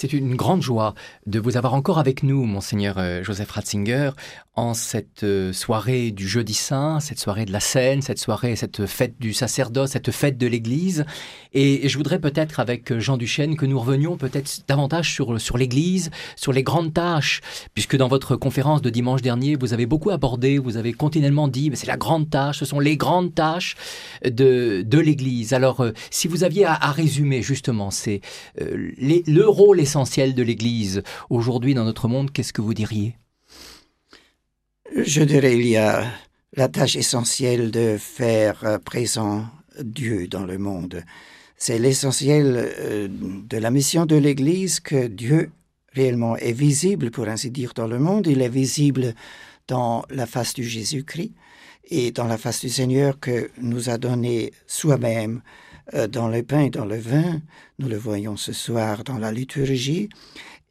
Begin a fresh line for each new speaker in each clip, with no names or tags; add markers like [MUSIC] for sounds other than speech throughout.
C'est une grande joie de vous avoir encore avec nous, monseigneur euh, Joseph Ratzinger, en cette euh, soirée du jeudi saint, cette soirée de la Seine, cette soirée, cette fête du sacerdoce, cette fête de l'Église. Et je voudrais peut-être, avec Jean Duchesne, que nous revenions peut-être davantage sur, l'Église, sur les grandes tâches, puisque dans votre conférence de dimanche dernier, vous avez beaucoup abordé, vous avez continuellement dit, mais c'est la grande tâche, ce sont les grandes tâches de, l'Église. Alors, euh, si vous aviez à, résumer justement c'est le rôle essentiel de l'Église aujourd'hui dans notre monde, qu'est-ce que vous diriez?
Je dirais il y a la tâche essentielle de faire présent Dieu dans le monde. C'est l'essentiel euh, de la mission de l'Église que Dieu réellement est visible, pour ainsi dire, dans le monde. Il est visible dans la face du Jésus-Christ et dans la face du Seigneur que nous a donné soi-même dans le pain et dans le vin, nous le voyons ce soir dans la liturgie,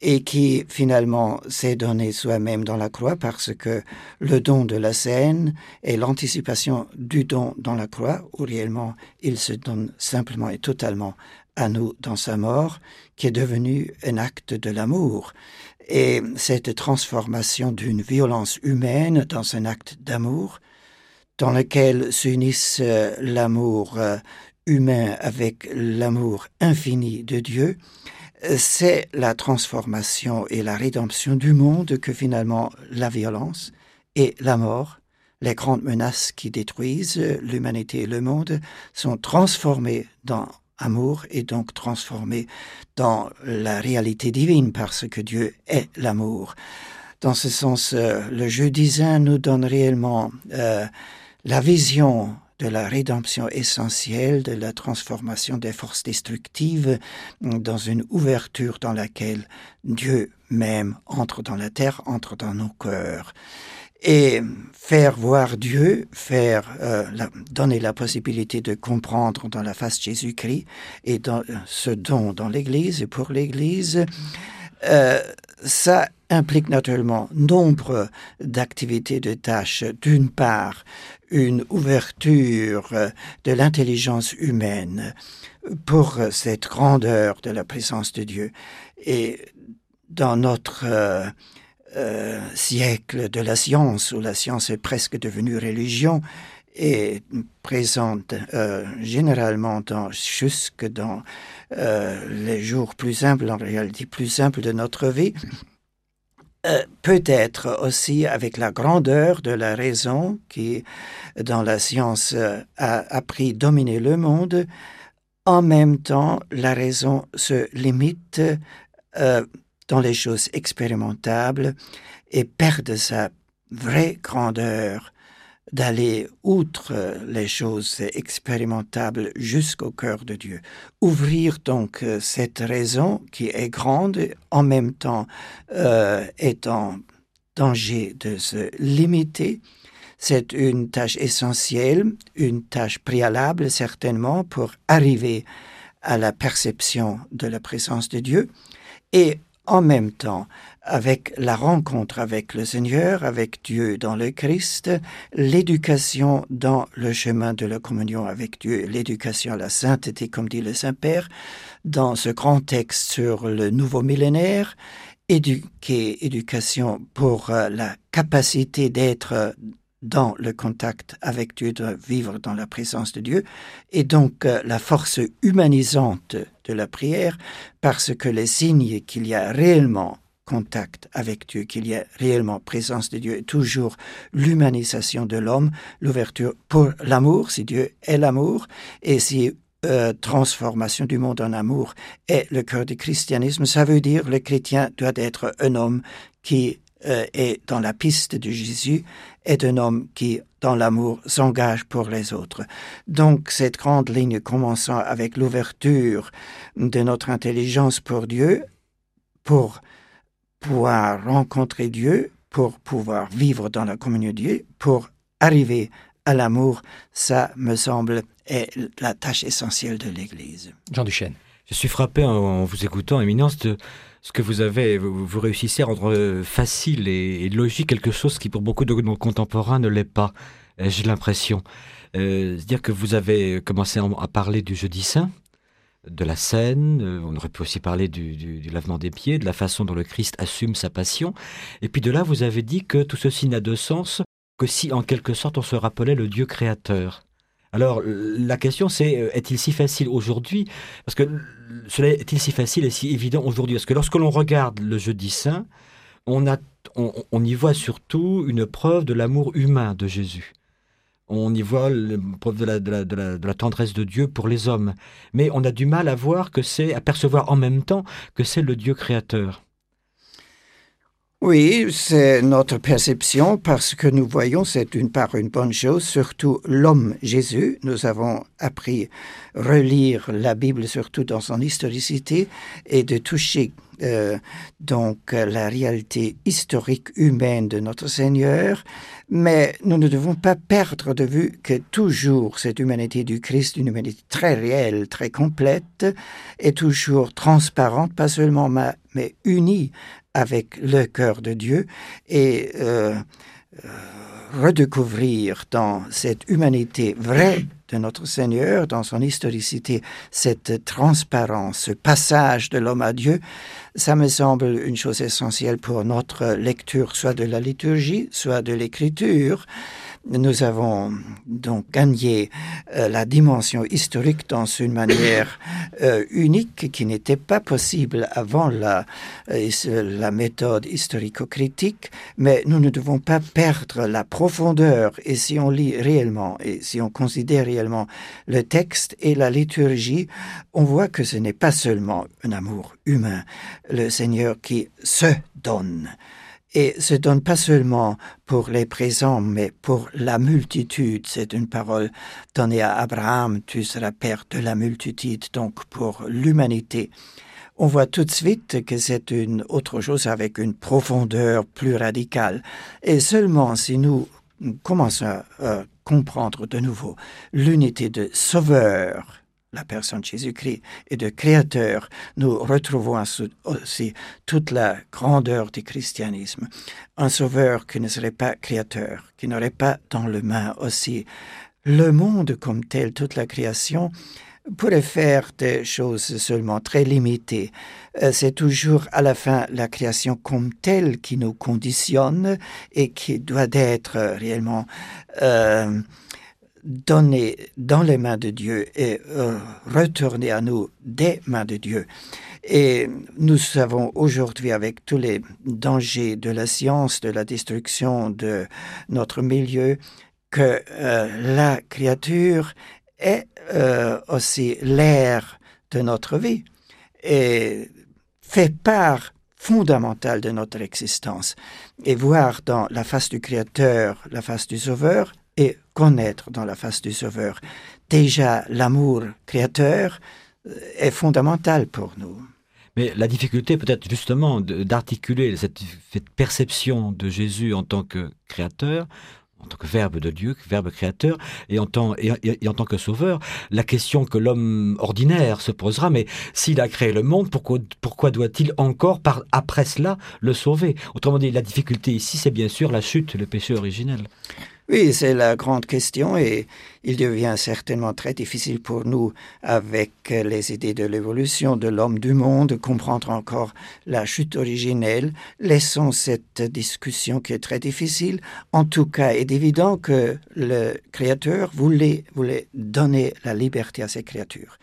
et qui finalement s'est donné soi-même dans la croix parce que le don de la scène est l'anticipation du don dans la croix, où réellement il se donne simplement et totalement à nous dans sa mort, qui est devenu un acte de l'amour. Et cette transformation d'une violence humaine dans un acte d'amour, dans lequel s'unissent euh, l'amour euh, humain avec l'amour infini de Dieu, c'est la transformation et la rédemption du monde que finalement la violence et la mort, les grandes menaces qui détruisent l'humanité et le monde, sont transformées dans amour et donc transformées dans la réalité divine parce que Dieu est l'amour. Dans ce sens, euh, le jeudi saint nous donne réellement euh, la vision de la rédemption essentielle, de la transformation des forces destructives dans une ouverture dans laquelle Dieu même entre dans la terre, entre dans nos cœurs. Et faire voir Dieu, faire euh, donner la possibilité de comprendre dans la face Jésus-Christ et dans ce don dans l'Église et pour l'Église, euh, ça implique naturellement nombre d'activités, de tâches. D'une part, une ouverture de l'intelligence humaine pour cette grandeur de la présence de Dieu. Et dans notre euh, euh, siècle de la science, où la science est presque devenue religion, et présente euh, généralement dans, jusque dans les jours plus simples, en réalité plus simples de notre vie, euh, peut-être aussi avec la grandeur de la raison qui, dans la science, euh, a appris dominer le monde, en même temps, la raison se limite euh, dans les choses expérimentables et perd sa vraie grandeur d'aller outre les choses expérimentables jusqu'au cœur de Dieu. Ouvrir donc cette raison qui est grande, en même temps euh, est en danger de se limiter, c'est une tâche essentielle, une tâche préalable certainement pour arriver à la perception de la présence de Dieu et en même temps avec la rencontre avec le Seigneur, avec Dieu dans le Christ, l'éducation dans le chemin de la communion avec Dieu, l'éducation à la sainteté, comme dit le Saint-Père, dans ce grand texte sur le nouveau millénaire, éduquer, éducation pour euh, la capacité d'être dans le contact avec Dieu, de vivre dans la présence de Dieu, et donc euh, la force humanisante de la prière, parce que les signes qu'il y a réellement contact avec Dieu, qu'il y ait réellement présence de Dieu, toujours l'humanisation de l'homme, l'ouverture pour l'amour, si Dieu est l'amour, et si euh, transformation du monde en amour est le cœur du christianisme, ça veut dire le chrétien doit être un homme qui euh, est dans la piste de Jésus, est un homme qui, dans l'amour, s'engage pour les autres. Donc cette grande ligne commençant avec l'ouverture de notre intelligence pour Dieu, pour pouvoir rencontrer Dieu, pour pouvoir vivre dans la communion de Dieu, pour arriver à l'amour, ça me semble est la tâche essentielle de l'Église.
Jean Duchesne.
Je suis frappé en vous écoutant, Éminence, de ce que vous avez, vous, réussissez à rendre facile et, logique quelque chose qui pour beaucoup de nos contemporains ne l'est pas, euh, j'ai l'impression. Euh, C'est-à-dire que vous avez commencé à parler du jeudi saint, de la scène, euh, on aurait pu aussi parler du, lavement des pieds, de la façon dont le Christ assume sa passion. Et puis de là, vous avez dit que tout ceci n'a de sens que si en quelque sorte on se rappelait le Dieu créateur. Alors la question c'est, euh, est-il si facile aujourd'hui? Parce que cela est-il si facile et si évident aujourd'hui? Parce que lorsque l'on regarde le jeudi saint, on y voit surtout une preuve de l'amour humain de Jésus on y voit preuve de la, tendresse de Dieu pour les hommes. Mais on a du mal à voir que c'est, à percevoir en même temps que c'est le Dieu créateur.
Oui, c'est notre perception parce que nous voyons, c'est d'une part une bonne chose, surtout l'homme Jésus. Nous avons appris à relire la Bible surtout dans son historicité et de toucher euh, donc la réalité historique humaine de notre Seigneur, mais nous ne devons pas perdre de vue que toujours cette humanité du Christ, une humanité très réelle, très complète, est toujours transparente, pas seulement mais unie avec le cœur de Dieu. Et euh, euh, redécouvrir dans cette humanité vraie de notre Seigneur, dans son historicité, cette transparence, ce passage de l'homme à Dieu, ça me semble une chose essentielle pour notre lecture, soit de la liturgie, soit de l'écriture. Nous avons donc gagné euh, la dimension historique dans une manière [COUGHS] euh, unique qui n'était pas possible avant la, euh, la méthode historico-critique, mais nous ne devons pas perdre la profondeur. Et si on lit réellement et si on considère réellement le texte et la liturgie, on voit que ce n'est pas seulement un amour humain, le Seigneur qui se donne et se donne pas seulement pour les présents, mais pour la multitude. C'est une parole donnée à Abraham, tu seras père de la multitude, donc pour l'humanité. On voit tout de suite que c'est une autre chose avec une profondeur plus radicale. Et seulement si nous commençons à comprendre de nouveau l'unité de sauveur la personne Jésus-Christ et de créateur, nous retrouvons aussi toute la grandeur du christianisme. Un sauveur qui ne serait pas créateur, qui n'aurait pas dans le main aussi le monde comme tel, toute la création, pourrait faire des choses seulement très limitées. Euh, c'est toujours à la fin la création comme telle qui nous conditionne et qui doit être réellement euh, donné dans les mains de Dieu et euh, retourné à nous des mains de Dieu. Et nous savons aujourd'hui, avec tous les dangers de la science, de la destruction de notre milieu, que euh, la créature est euh, aussi l'air de notre vie et fait part fondamentale de notre existence. Et voir dans la face du Créateur, la face du Sauveur, connaître dans la face du Sauveur. Déjà, l'amour créateur euh, est fondamental pour nous.
Mais la difficulté peut-être justement d'articuler cette, perception de Jésus en tant que créateur, en tant que verbe de Dieu, verbe créateur, et en tant, et, en tant que sauveur, la question que l'homme ordinaire se posera, mais s'il a créé le monde, pourquoi, doit-il encore, après cela, le sauver? Autrement dit, la difficulté ici, c'est bien sûr la chute, le péché originel.
Oui, c'est la grande question et il devient certainement très difficile pour nous, avec les idées de l'évolution de l'homme du monde, de comprendre encore la chute originelle. Laissons cette discussion qui est très difficile. En tout cas, il est évident que le Créateur voulait, voulait donner la liberté à ses créatures.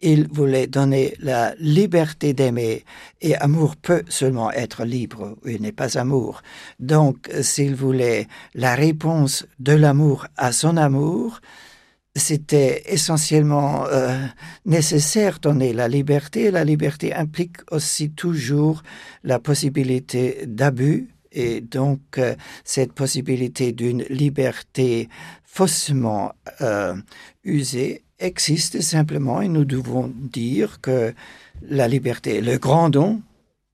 Il voulait donner la liberté d'aimer et amour peut seulement être libre, il n'est pas amour. Donc, s'il voulait la réponse de l'amour à son amour, c'était essentiellement euh, nécessaire donner la liberté. La liberté implique aussi toujours la possibilité d'abus et donc euh, cette possibilité d'une liberté faussement euh, usée existe simplement et nous devons dire que la liberté est le grand don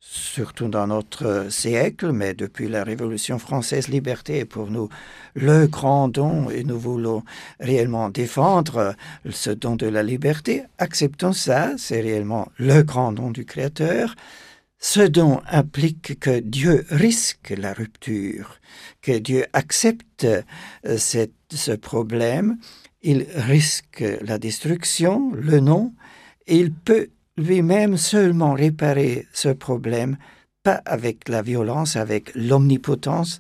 surtout dans notre siècle, mais depuis la Révolution française, liberté est pour nous le grand don et nous voulons réellement défendre ce don de la liberté. Acceptons ça, c'est réellement le grand don du Créateur. Ce don implique que Dieu risque la rupture, que Dieu accepte euh, ce problème, il risque la destruction, le non, Et il peut lui-même seulement réparer ce problème, pas avec la violence, avec l'omnipotence,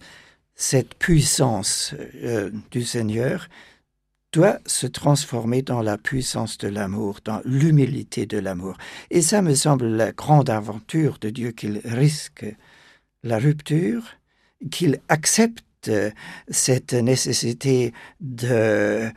cette puissance euh, du Seigneur doit se transformer dans la puissance de l'amour, dans l'humilité de l'amour. Et ça me semble la grande aventure de Dieu qu'il risque la rupture, qu'il accepte cette nécessité de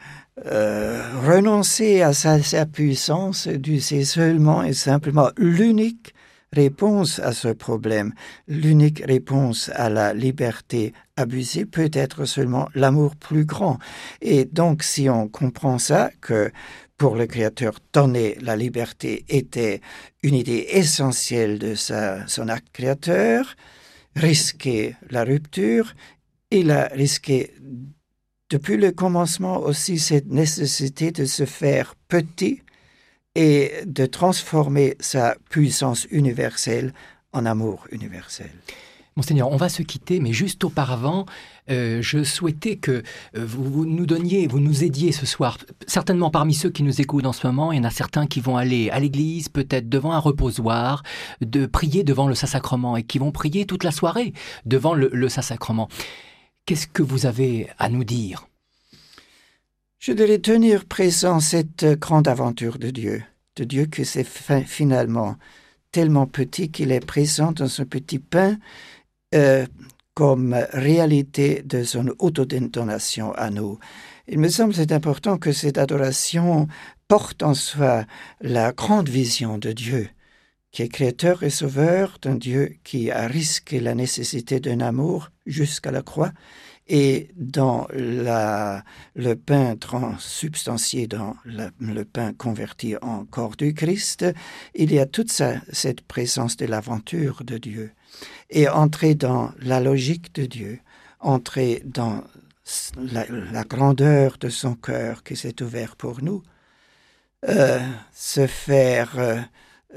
euh, renoncer à sa, puissance, du c'est seulement et simplement l'unique réponse à ce problème, l'unique réponse à la liberté abusée peut être seulement l'amour plus grand. Et donc si on comprend ça, que pour le Créateur, donner la liberté était une idée essentielle de sa, son acte créateur, risquer la rupture, il a risqué depuis le commencement aussi cette nécessité de se faire petit et de transformer sa puissance universelle en amour universel.
Monseigneur, on va se quitter, mais juste auparavant, euh, je souhaitais que euh, vous, nous donniez, vous nous aidiez ce soir. Certainement parmi ceux qui nous écoutent en ce moment, il y en a certains qui vont aller à l'église, peut-être devant un reposoir, de prier devant le Saint-Sacrement et qui vont prier toute la soirée devant le, le Saint-Sacrement. Qu'est-ce que vous avez à nous dire?
Je devais tenir présent cette grande aventure de Dieu, de Dieu que c'est finalement tellement petit qu'il est présent dans ce petit pain euh, comme réalité de son autodétonation à nous. Il me semble c'est important que cette adoration porte en soi la grande vision de Dieu, qui est créateur et sauveur d'un Dieu qui a risqué la nécessité d'un amour jusqu'à la croix, et dans la, le pain transsubstantié, dans le pain converti en corps du Christ, il y a toute cette présence de l'aventure de Dieu. Et entrer dans la logique de Dieu, entrer dans la, grandeur de son cœur qui s'est ouvert pour nous, euh, se faire euh,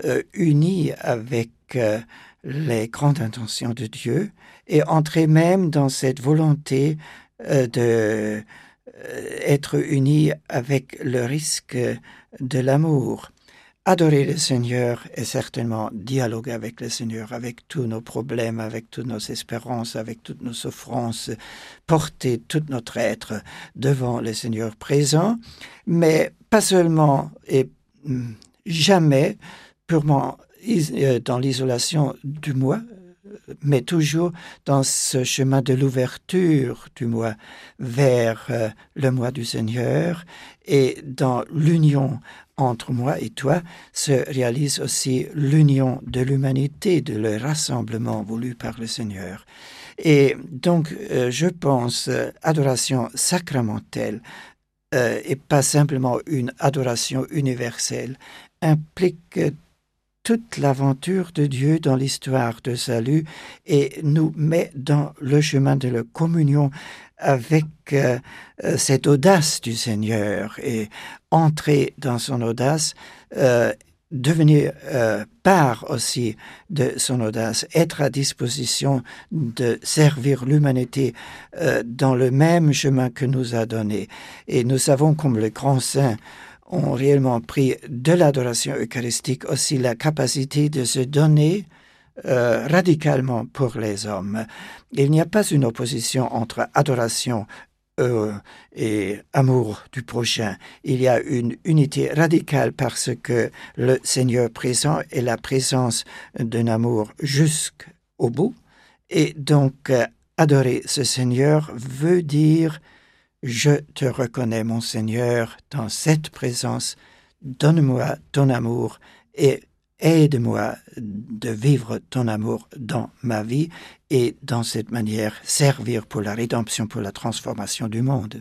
euh, uni avec euh, les grandes intentions de Dieu et entrer même dans cette volonté euh, de être uni avec le risque de l'amour. Adorer le Seigneur est certainement dialoguer avec le Seigneur, avec tous nos problèmes, avec toutes nos espérances, avec toutes nos souffrances, porter tout notre être devant le Seigneur présent, mais pas seulement et mm, jamais purement euh, dans l'isolation du moi, mais toujours dans ce chemin de l'ouverture du moi vers euh, le moi du Seigneur et dans l'union entre moi et toi se réalise aussi l'union de l'humanité, de le rassemblement voulu par le Seigneur. Et donc, euh, je pense, adoration sacramentelle et pas simplement une adoration universelle implique toute l'aventure de Dieu dans l'histoire de salut et nous met dans le chemin de la communion avec euh, euh, cette audace du Seigneur et entrer dans son audace, euh, devenir part aussi de son audace, être à disposition de servir l'humanité dans le même chemin que nous a donné. Et nous savons comme le grand saint ont réellement pris de l'adoration eucharistique aussi la capacité de se donner euh, radicalement pour les hommes. Il n'y a pas une opposition entre adoration euh, et amour du prochain. Il y a une unité radicale parce que le Seigneur présent est la présence d'un amour jusqu'au bout. Et donc, euh, adorer ce Seigneur veut dire je te reconnais, mon Seigneur, dans cette présence. Donne-moi ton amour et aide-moi de vivre ton amour dans ma vie et dans cette manière servir pour la rédemption, pour la transformation du monde.